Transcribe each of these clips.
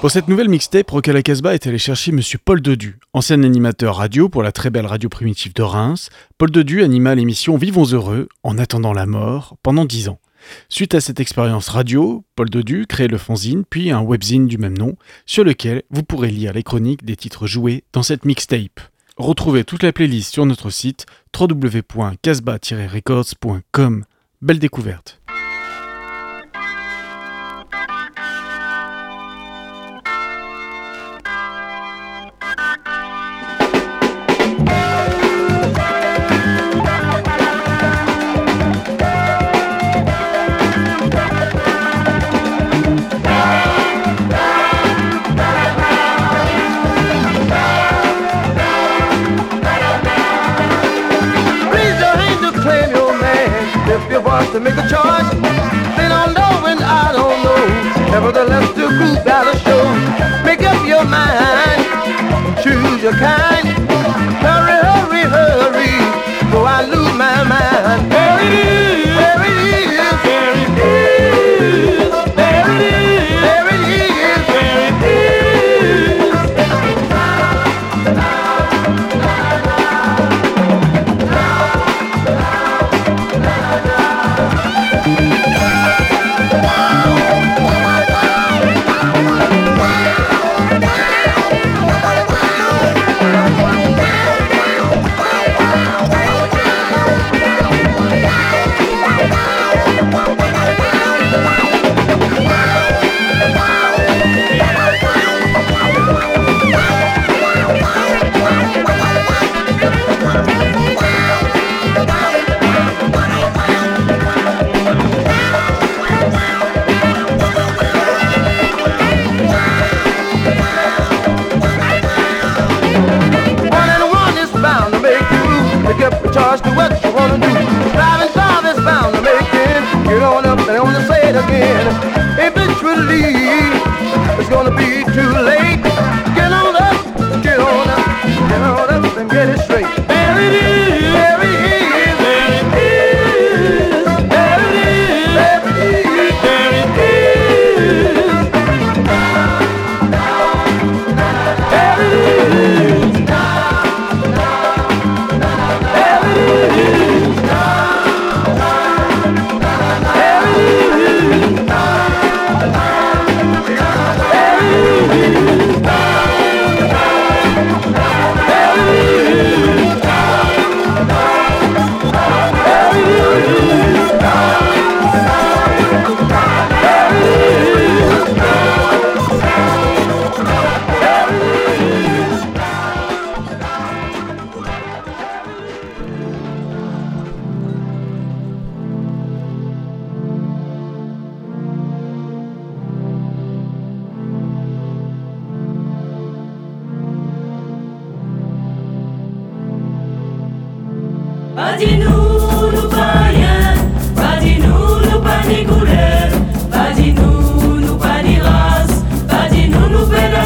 Pour cette nouvelle mixtape, Rock à Casbah est allé chercher Monsieur Paul Dodu, ancien animateur radio pour la très belle radio primitive de Reims. Paul Dodu anima l'émission Vivons heureux, en attendant la mort, pendant dix ans. Suite à cette expérience radio, Paul Dodu crée le fanzine puis un webzine du même nom, sur lequel vous pourrez lire les chroniques des titres joués dans cette mixtape. Retrouvez toute la playlist sur notre site www.casbah-records.com. Belle découverte.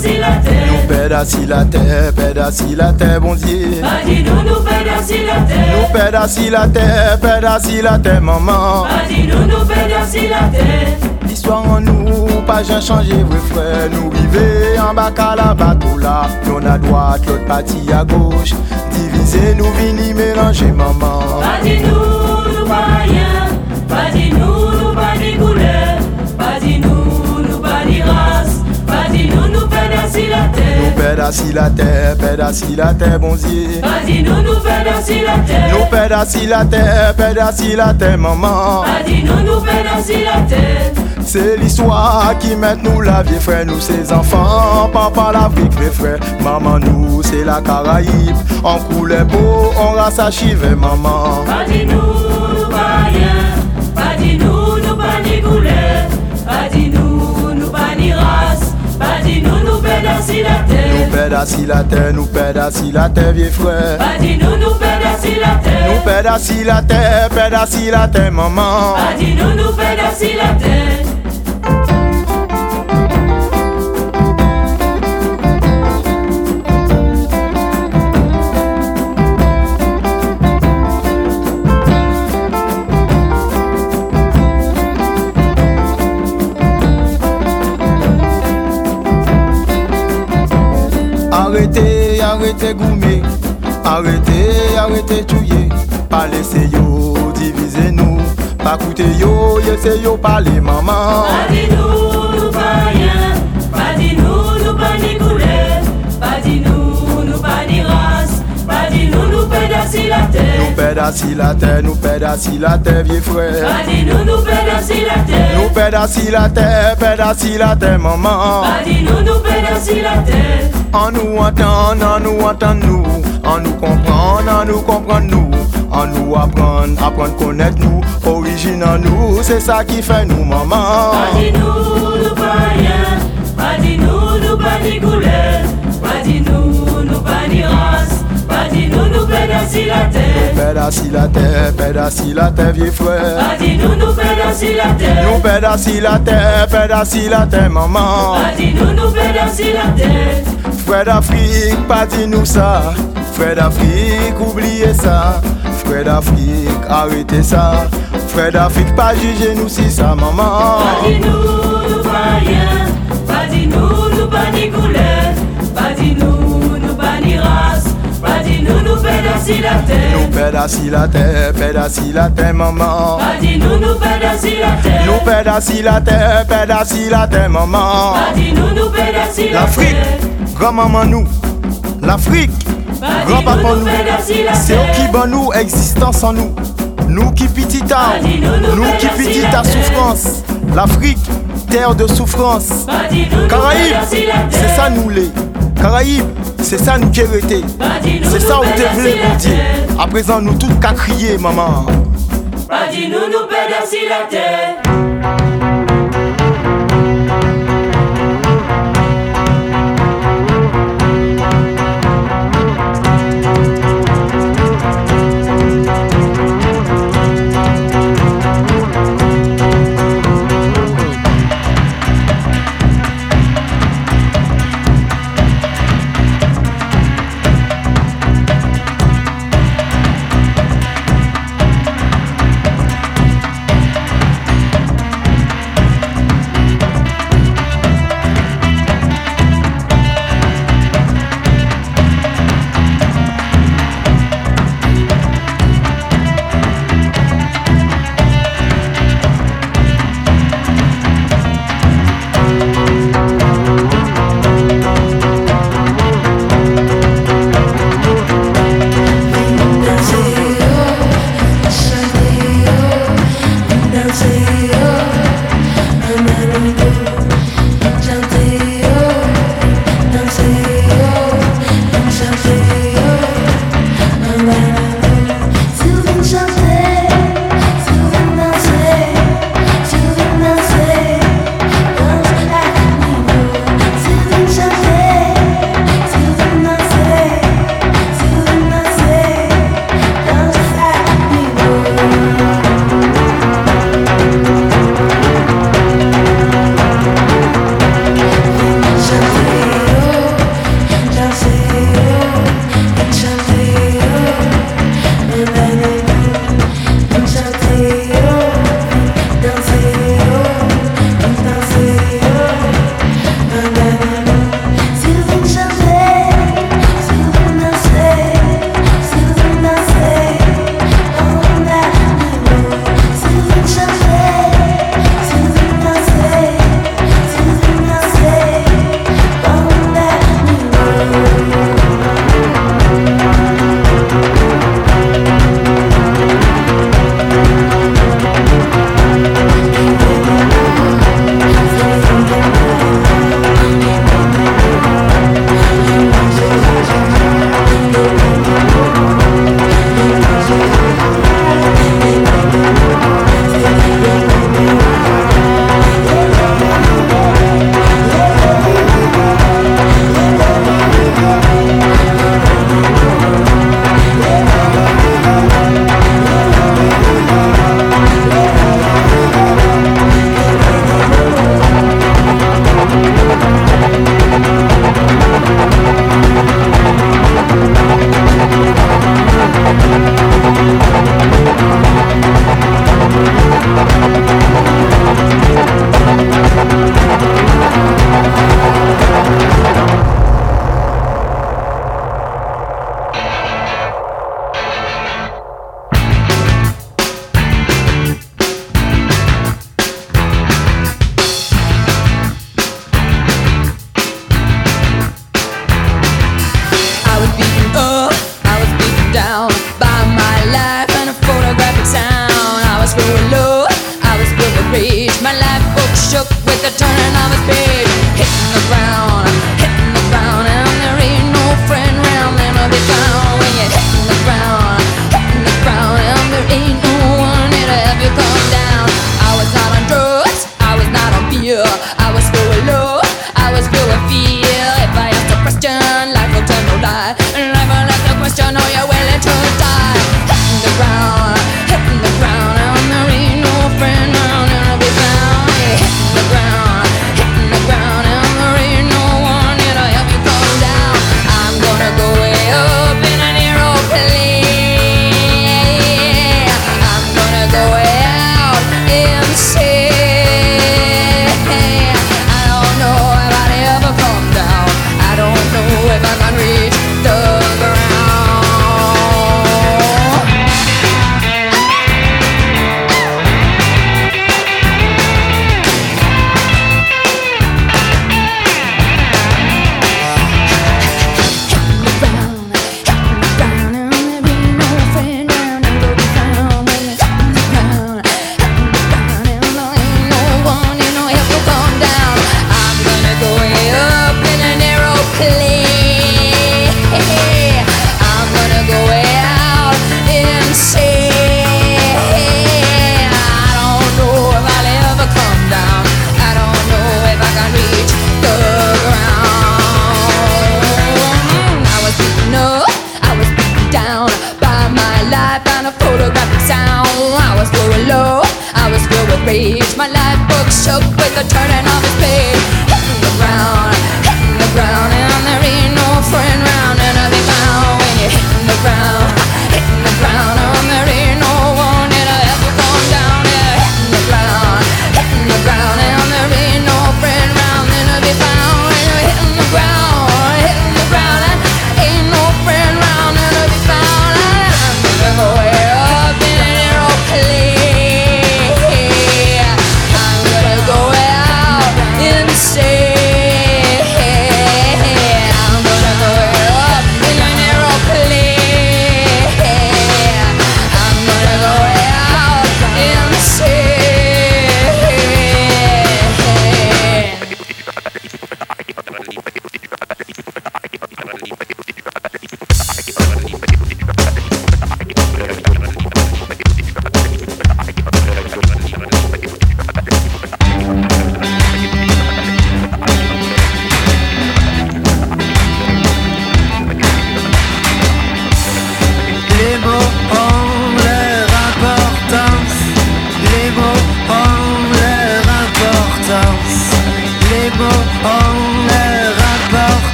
Pédacis la terre. Nous pédacis la terre, pédacis la terre, bon Dieu. Pas dis-nous, nous pédacis la terre. Nous la terre, pédacis la terre, maman. Pas dis-nous, nous pédacis la terre. L'histoire en nous, ou pa jen chanje vwe fre Nou rive an baka la batou la Yon a doat, lot pati a goch Divize nou vini menanje maman. Pati nou nou pa rien. Pati nou nou pa di koule Pati nou nou pa di ras Pati nou nou pe dasi la te Nou pe dasi la te, pe dasi la te bonzye Pati nou nou pe dasi la te Nou pe dasi la te, pe dasi la te maman. Pati nou nou pe dasi la te c'est l'histoire qui met nous la vie frère, nous ses enfants, papa l'Afrique les frères, maman nous c'est la Caraïbe, on coulait beau, on race à chiver maman. Pas dis-nous, nous pas rien, pas dis-nous, nous pas ni couleur, pas dis-nous, nous pas ni race, pas dis-nous, nous pédacis la terre. Nous pédacis la terre, nous pédacis la terre, vieux frère. Pas dis-nous, nous pédacis la terre. Nous pédacis la terre, pédacis la terre, maman. Pas dis-nous, nous pédacis la terre. kote yo, ye se yo pale maman. Pa di nou nou pa yan, pa di nou nou pa ni koule Pa di nou nou pa ni ras, pa di nou nou pedasi la te Nou pedasi la te, nou pedasi la te vie fre Pa di nou nou pedasi la te Nou pedasi la te, pedasi la te maman. Pa di nou nou pedasi la te An nou antan, an nou antan nou An nou kompran, an nou kompran nou An nou apprendre, apren konet nou Orijin an nou, se sa ki fe nou maman. Pa di nou nou pa rien. Pa di nou nou pa di koule Pa di nou nou pa di ras Pa di nou nou la te Pedasi la te, pedasi la te vie fwe Pa di nou nou pedasi la te Nou pedasi la te, pedasi la te maman. Pa di nou nou pedasi la te Fwe d'Afrique, pa di nou sa Fwe d'Afrique, oubliye sa Fred Afrique, arrêtez ça. Fred Afrique, pas jugez nous si sa maman. Pas dis nous, nous pas rien. Pas dis nous, nous pas ni couleur. Pas dis nous, nous pas ni race. Pas dis nous, nous pédassi la terre. Nous pédassi la terre, pédassi la terre, maman. Pas dis nous, nous pédassi la terre. Nous pédassi la terre, pédassi la terre, maman. Pas dis nous, nous pédassi la terre. L'Afrique, grand-maman nous. L'Afrique. Grand-papa nous, c'est eux qui bat nous existence en nous. Nous qui petit nous qui ta souffrance. L'Afrique, terre de souffrance. Caraïbes, c'est ça nous les. Caraïbes, c'est ça nous qui C'est ça où te voulez pour dire. À présent, nous tous qu'à crier, maman. Pas dit nous nous la terre.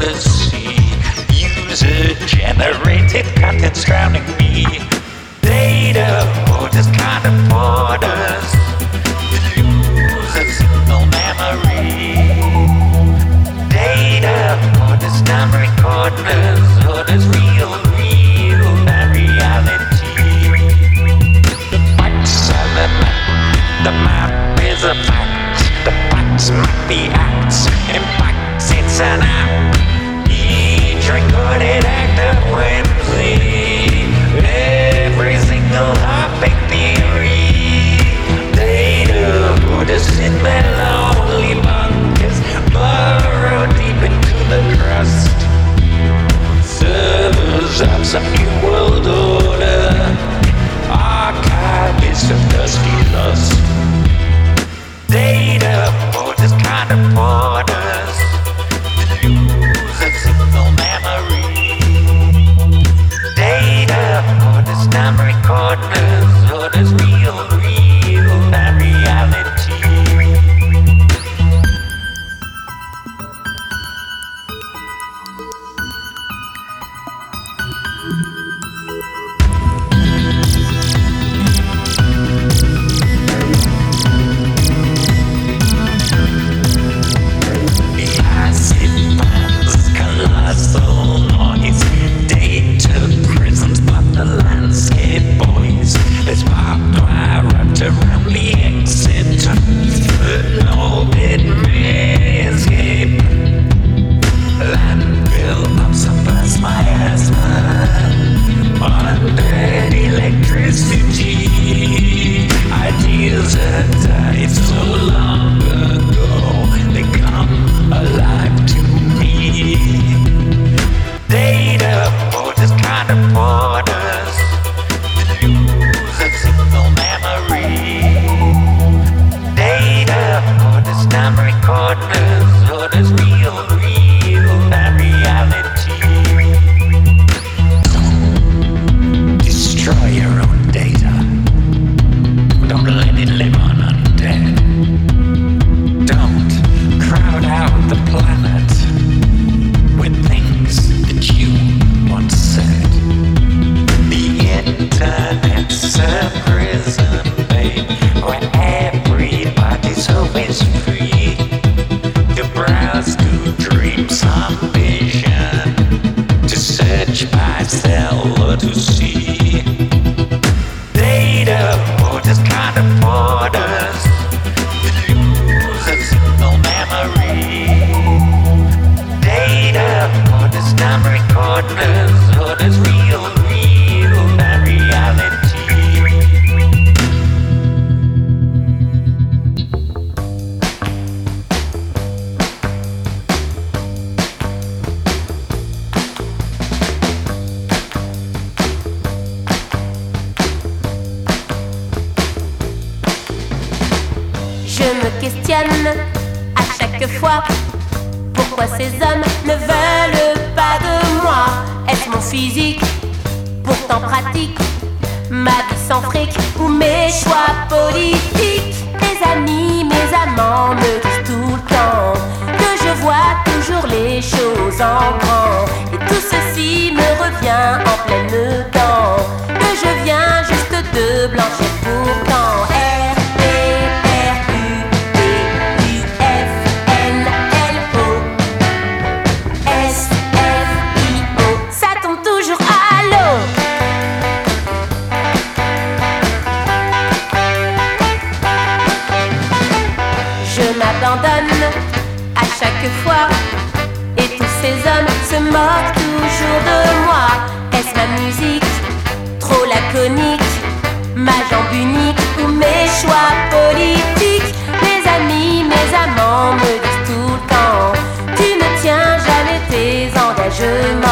User generated content's drowning pourquoi ces hommes ne veulent pas de moi? Est-ce mon physique, pourtant pratique, ma vie sans fric ou mes choix politiques? Mes amis, mes amants me disent tout le temps que je vois toujours les choses en grand. Et tout ceci me revient en pleine dent. Que je viens juste de blanchir pourtant. Unique. Ou mes choix politiques Mes amis, mes amants me disent tout le temps Tu ne tiens jamais tes engagements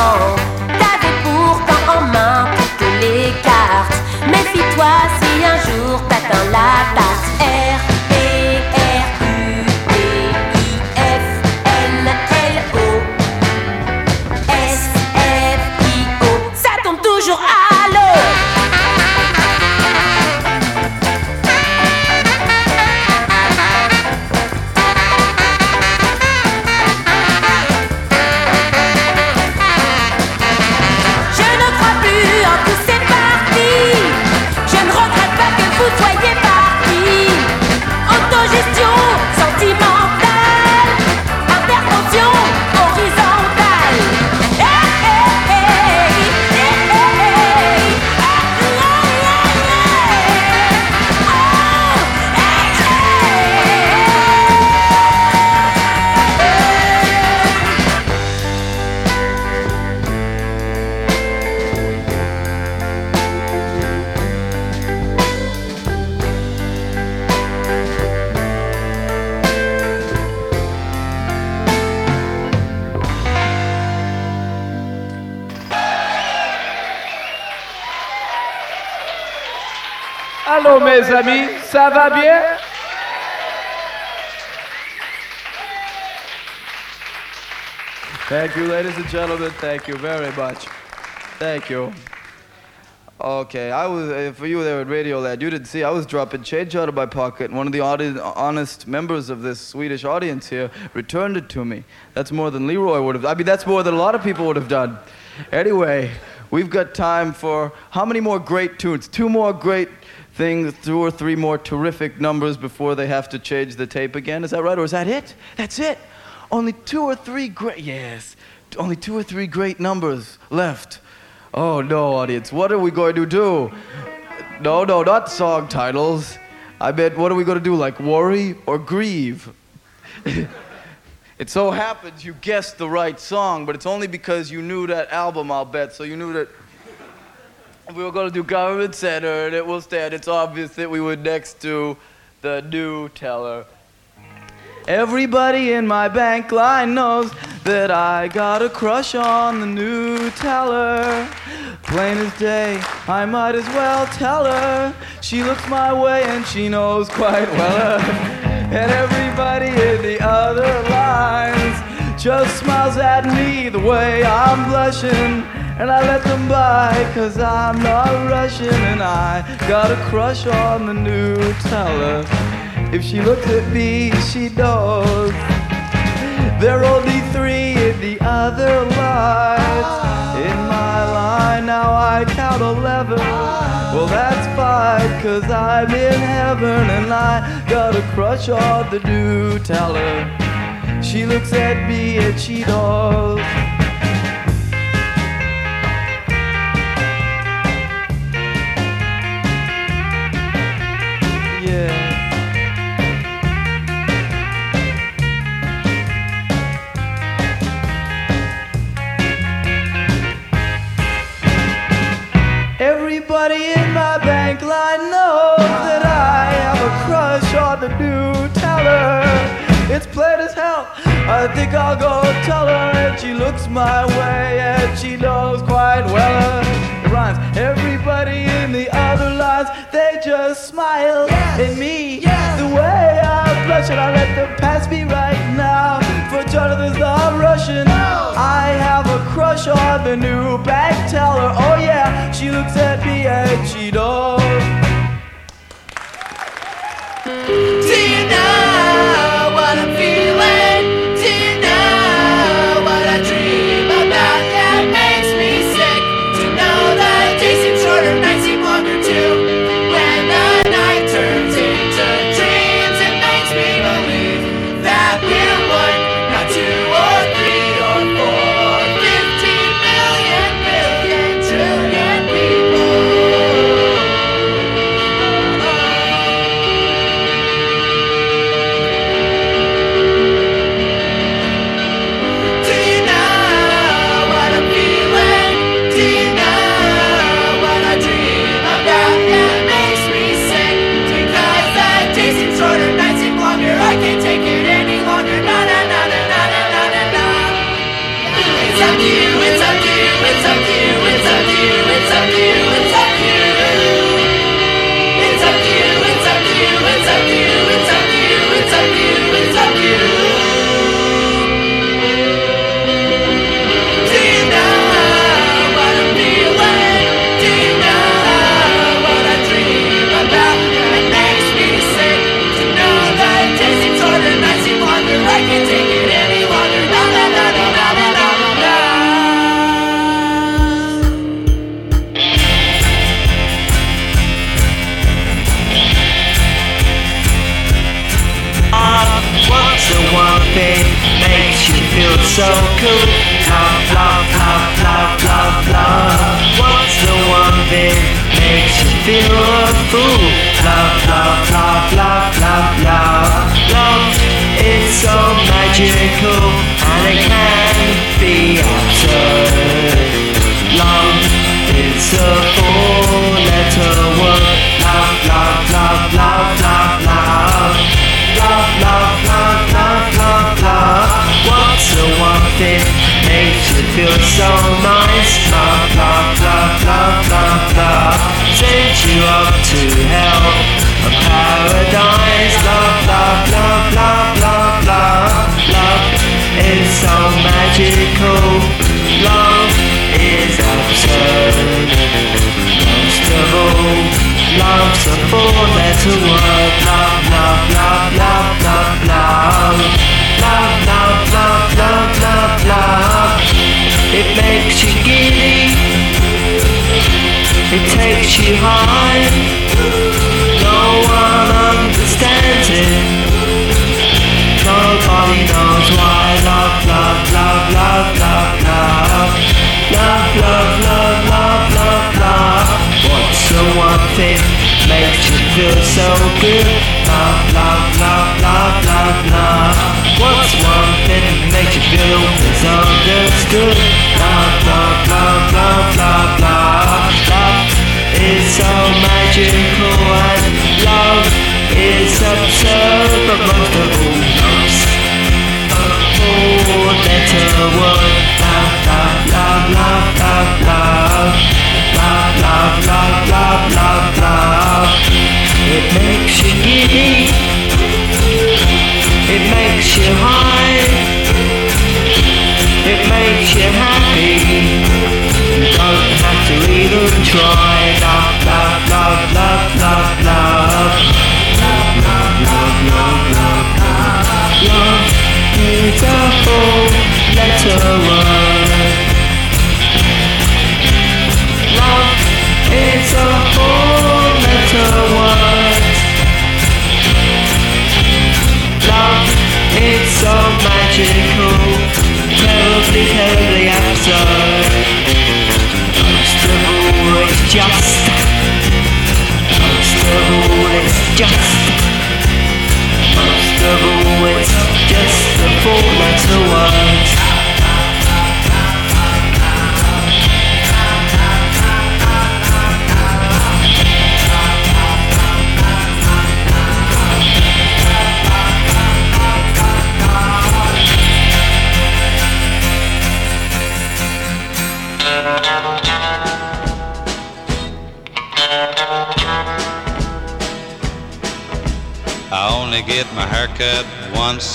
amis, ça va bien Thank you, ladies and gentlemen. Thank you very much. Thank you. Okay, I was uh, for you there at Radioland. You didn't see. I was dropping change out of my pocket, and one of the audi- honest members of this Swedish audience here returned it to me. That's more than Leroy would have. I mean, that's more than a lot of people would have done. Anyway, we've got time for how many more great tunes? Two more great things, two or three more terrific numbers before they have to change the tape again. Is that right, or is that it? That's it. Only two or three great. Yes, only two or three great numbers left. Oh no, audience, what are we going to do? No, no, not song titles. I meant, what are we going to do? Like worry or grieve? it so happens you guessed the right song, but it's only because you knew that album, I'll bet. So you knew that we were going to do Government Center, and it will stand. It's obvious that we would next to the new teller. Everybody in my bank line knows that I got a crush on the new teller. Plain as day, I might as well tell her. She looks my way and she knows quite well. And everybody in the other lines just smiles at me the way I'm blushing. And I let them by, cause I'm not Russian. And I got a crush on the new teller. If she looks at me, she knows. There are only three in the other lines. In my line, now I count eleven. Well, that's fine, cause I'm in heaven and I got a crush on the new teller. She looks at me and she knows. Line knows that I have a crush on the new teller. It's plain as hell. I think I'll go tell her, and she looks my way, and she knows quite well. It rhymes. Everybody in the other lines, they just smile at me. The way I blush, and I let them pass me right now. For Jonathan's not Russian. I have a crush on the new bank teller. Oh yeah, she looks at me and she knows. Do magical magical. Love is absurd. Most of all, love's a four-letter word. Love, love, love, love, love, love. Love, love, love, love, love, love. It makes you giddy. It takes you high. Knows why. Love, love, love, love, love, love. Love, love, love, love, love, love. What's the one thing makes you feel so good? Love, love, love, love, love, love. What's one thing makes you feel misunderstood? Love, love, love, love, love, love. Love is so magical word. Love, love, love, love, love, love. Love, love, love, love, love, love. It makes you giddy. It makes you high. It makes you happy. You don't have to even try. Love, love, love, love, love, love. love. A whole metal word. Love so magical, absurd. It's just. Most of all, it's just. Most it's just word.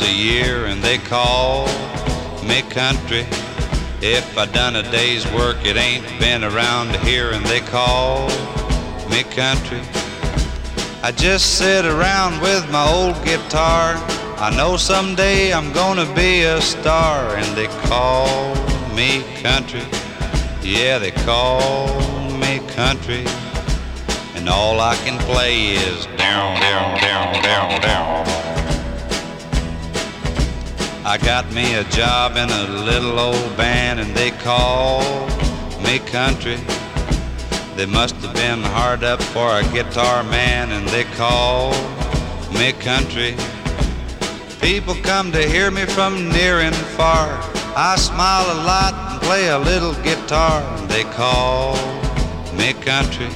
A year and they call me country. If I done a day's work, it ain't been around here and they call me country. I just sit around with my old guitar. I know someday I'm gonna be a star and they call me country. Yeah, they call me country. And all I can play is down, down, down, down, down. I got me a job in a little old band and they call me country. They must have been hard up for a guitar man and they call me country. People come to hear me from near and far. I smile a lot and play a little guitar and they call me country.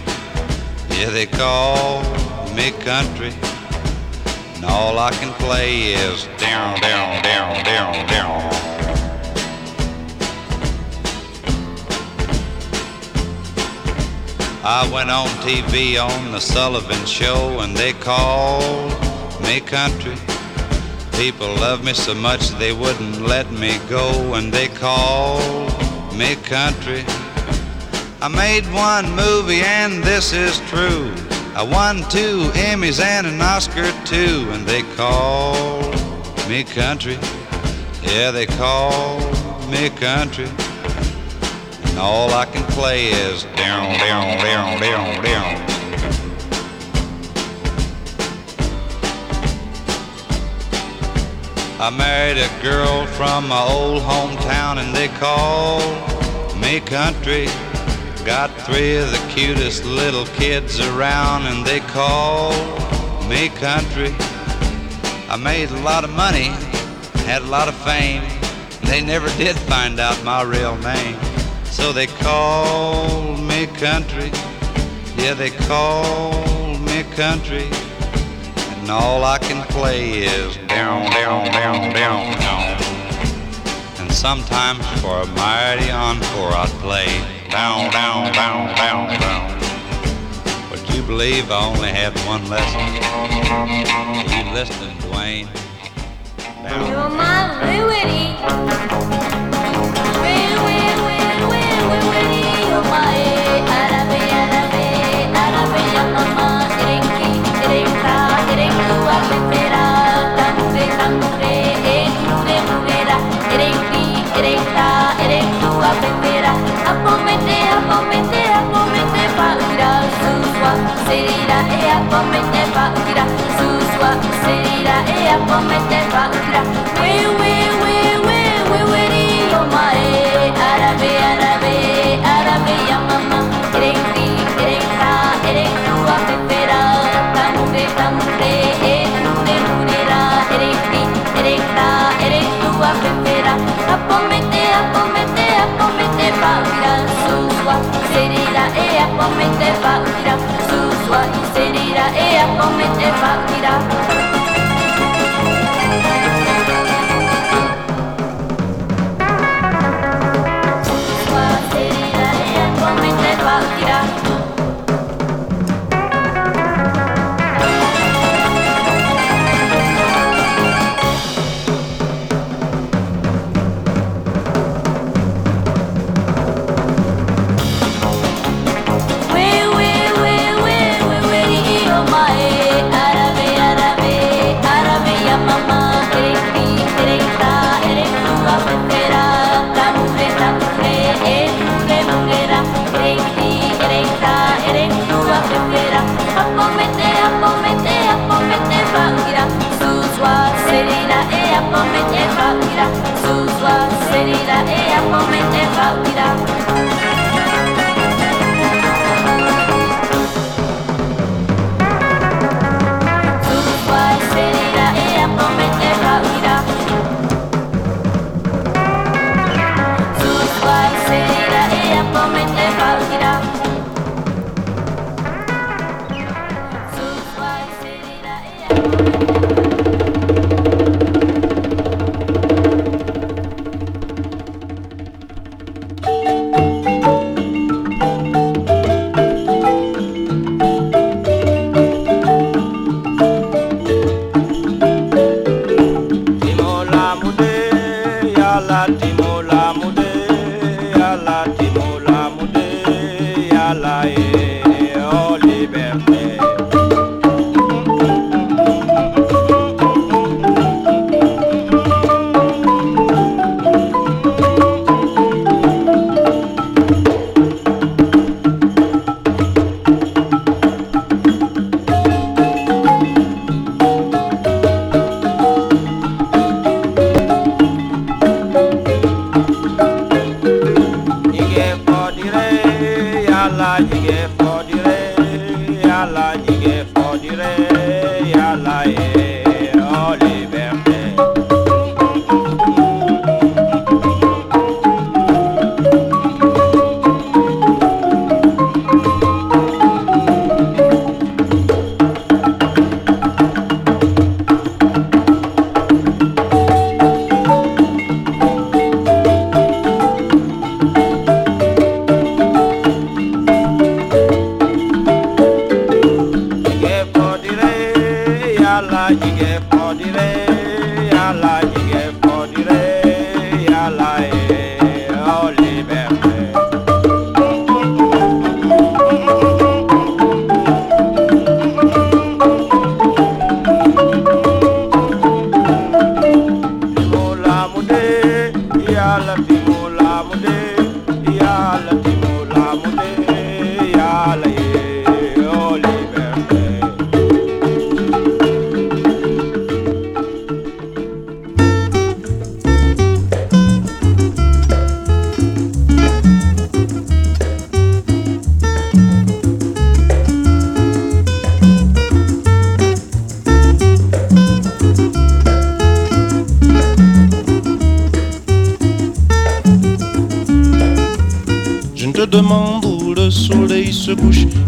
Yeah, they call me country. And all I can play is down, down, down, down, down. I went on TV on the Sullivan Show and they called me country. People love me so much they wouldn't let me go and they called me country. I made one movie and this is true. I won two Emmys and an Oscar too, and they call me country. Yeah, they call me country. And all I can play is down, down, down, down, down. I married a girl from my old hometown and they call me country. Got three of the cutest little kids around and they call me country. I made a lot of money, had a lot of fame. They never did find out my real name. So they call me country. Yeah, they call me country. And all I can play is down, down, down, down, down. And sometimes for a mighty encore I'd play down, down, down, down, down. Would you believe I only had one lesson? You listening, Dwayne? Down. You're my liberty. Wee, wee, wee, wee, wee, wee, you're my árabe, árabe, árabe, ya mamá, erenki, erenka, erenku, apetera, tamure, tamure, comete, a comete, a comete, pa, gira, su, sua, serira, e a comete, pa, gira, su, sua, serira, e a comete, pa, gira, we, we. mete bat utiratu zu suan zitira eta met bat toi, celui-là est à mon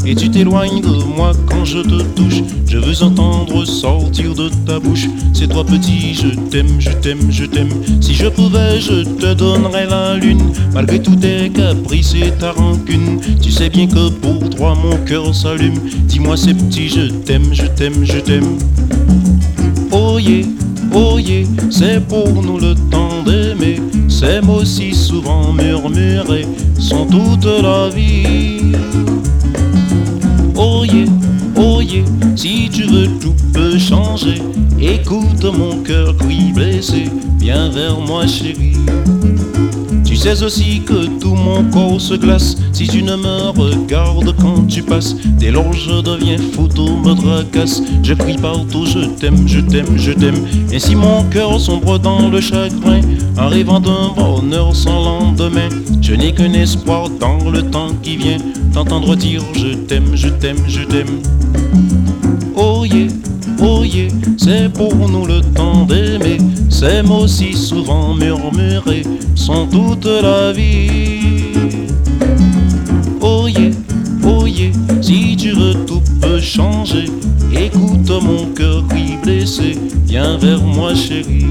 et tu t'éloignes de moi quand je te touche. Je veux entendre sortir de ta bouche. C'est toi petit, je t'aime, je t'aime, je t'aime. Si je pouvais, je te donnerais la lune. Malgré tous tes caprices et ta rancune, tu sais bien que pour toi mon cœur s'allume. Dis-moi c'est petit, je t'aime, je t'aime, je t'aime. Oh yeah, oh yeah, c'est pour nous le temps d'aimer. Ces mots si souvent murmurés sont toute la vie. Si tu veux tout peut changer. Écoute mon cœur qui blessé, viens vers moi chérie. Tu sais aussi que tout mon corps se glace si tu ne me regardes quand tu passes. Dès lors je deviens photo, me tracasse. Je crie partout, je t'aime, je t'aime, je t'aime. Et si mon cœur sombre dans le chagrin, en rêvant d'un bonheur sans lendemain, je n'ai qu'un espoir dans le temps qui vient, t'entendre dire je t'aime, je t'aime, je t'aime. C'est pour nous le temps d'aimer. Ces mots si souvent murmurés sont toute la vie. Oh yeah, oh yeah, si tu veux tout peut changer. Écoute mon cœur qui blessé, viens vers moi chérie.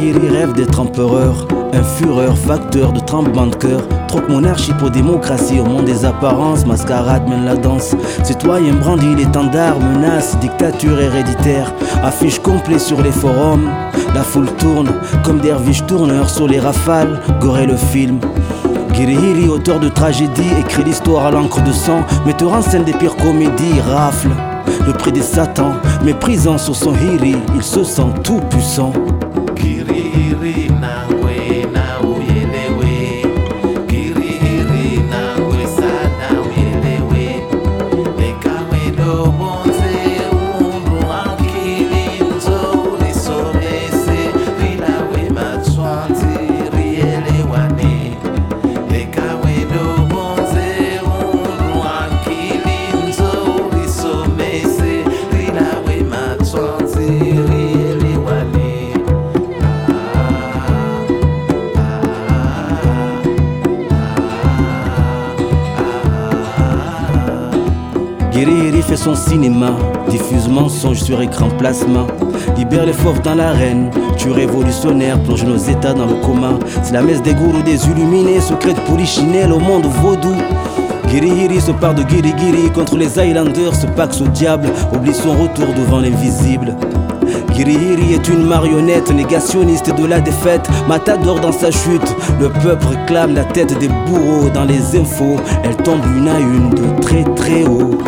Guiri rêve d'être empereur, un fureur, facteur de tremblement de cœur. Troque monarchie pour démocratie, au monde des apparences, mascarade mène la danse. Citoyen brandit l'étendard, menace, dictature héréditaire. Affiche complet sur les forums, la foule tourne comme derviche tourneur sur les rafales. Goré le film. Girihiri, auteur de tragédie, écrit l'histoire à l'encre de sang, metteur en scène des pires comédies, rafle. Le prix des satans, méprisant sur son hiri, il se sent tout puissant. Kiriri son cinéma, diffuse mensonges sur écran plasma. Libère les fauves dans l'arène, tu révolutionnaire, plonge nos états dans le coma. C'est la messe des gourous, des illuminés, secret de polichinelle au monde vaudou. Girihiri se part de Girigiri contre les Highlanders, se paxe au diable, oublie son retour devant l'invisible. Girihiri est une marionnette négationniste de la défaite, matador dans sa chute. Le peuple réclame la tête des bourreaux dans les infos. Elle tombe une à une de très très haut.